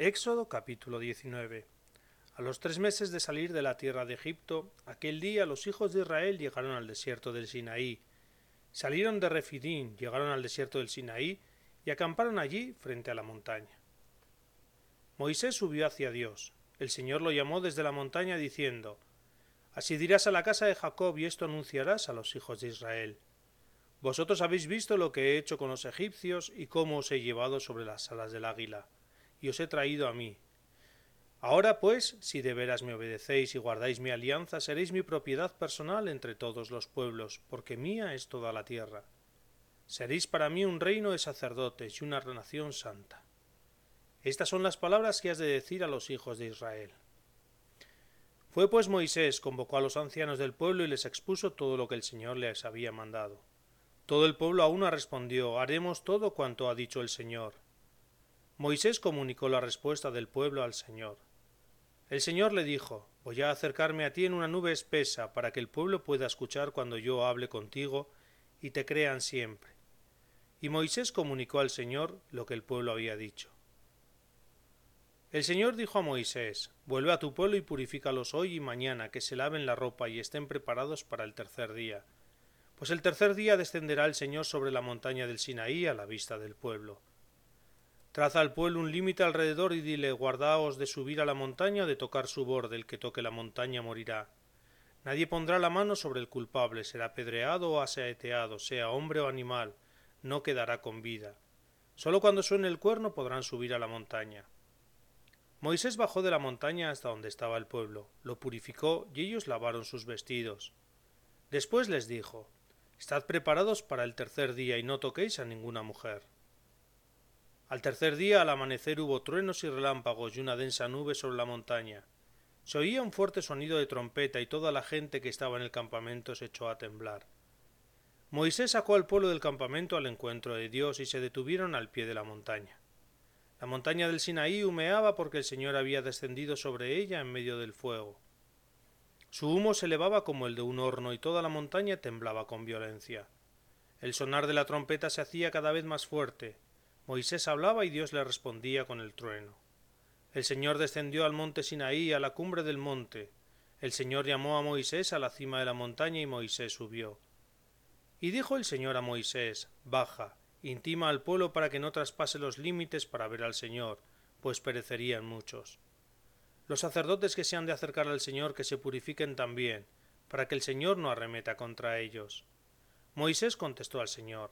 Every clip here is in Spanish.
Éxodo capítulo 19 A los tres meses de salir de la tierra de Egipto, aquel día los hijos de Israel llegaron al desierto del Sinaí. Salieron de Refidín, llegaron al desierto del Sinaí y acamparon allí frente a la montaña. Moisés subió hacia Dios. El Señor lo llamó desde la montaña diciendo Así dirás a la casa de Jacob y esto anunciarás a los hijos de Israel. Vosotros habéis visto lo que he hecho con los egipcios y cómo os he llevado sobre las alas del águila y os he traído a mí. Ahora pues, si de veras me obedecéis y guardáis mi alianza, seréis mi propiedad personal entre todos los pueblos, porque mía es toda la tierra. Seréis para mí un reino de sacerdotes y una nación santa. Estas son las palabras que has de decir a los hijos de Israel. Fue pues Moisés, convocó a los ancianos del pueblo y les expuso todo lo que el Señor les había mandado. Todo el pueblo a una respondió Haremos todo cuanto ha dicho el Señor. Moisés comunicó la respuesta del pueblo al Señor. El Señor le dijo Voy a acercarme a ti en una nube espesa para que el pueblo pueda escuchar cuando yo hable contigo y te crean siempre. Y Moisés comunicó al Señor lo que el pueblo había dicho. El Señor dijo a Moisés Vuelve a tu pueblo y purifícalos hoy y mañana, que se laven la ropa y estén preparados para el tercer día. Pues el tercer día descenderá el Señor sobre la montaña del Sinaí a la vista del pueblo. Traza al pueblo un límite alrededor y dile guardaos de subir a la montaña de tocar su borde, el que toque la montaña morirá. Nadie pondrá la mano sobre el culpable, será pedreado o asaeteado, sea hombre o animal, no quedará con vida. Sólo cuando suene el cuerno podrán subir a la montaña. Moisés bajó de la montaña hasta donde estaba el pueblo, lo purificó y ellos lavaron sus vestidos. Después les dijo Estad preparados para el tercer día y no toquéis a ninguna mujer. Al tercer día al amanecer hubo truenos y relámpagos y una densa nube sobre la montaña. Se oía un fuerte sonido de trompeta y toda la gente que estaba en el campamento se echó a temblar. Moisés sacó al pueblo del campamento al encuentro de Dios y se detuvieron al pie de la montaña. La montaña del Sinaí humeaba porque el Señor había descendido sobre ella en medio del fuego. Su humo se elevaba como el de un horno y toda la montaña temblaba con violencia. El sonar de la trompeta se hacía cada vez más fuerte, Moisés hablaba y Dios le respondía con el trueno. El Señor descendió al monte Sinaí, a la cumbre del monte. El Señor llamó a Moisés a la cima de la montaña y Moisés subió. Y dijo el Señor a Moisés, Baja, intima al pueblo para que no traspase los límites para ver al Señor, pues perecerían muchos. Los sacerdotes que se han de acercar al Señor que se purifiquen también, para que el Señor no arremeta contra ellos. Moisés contestó al Señor,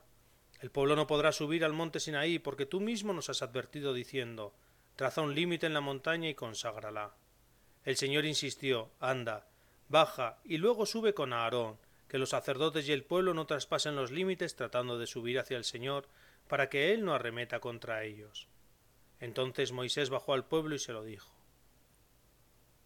el pueblo no podrá subir al monte Sinaí porque tú mismo nos has advertido diciendo traza un límite en la montaña y conságrala. El Señor insistió anda, baja y luego sube con Aarón, que los sacerdotes y el pueblo no traspasen los límites tratando de subir hacia el Señor para que él no arremeta contra ellos. Entonces Moisés bajó al pueblo y se lo dijo.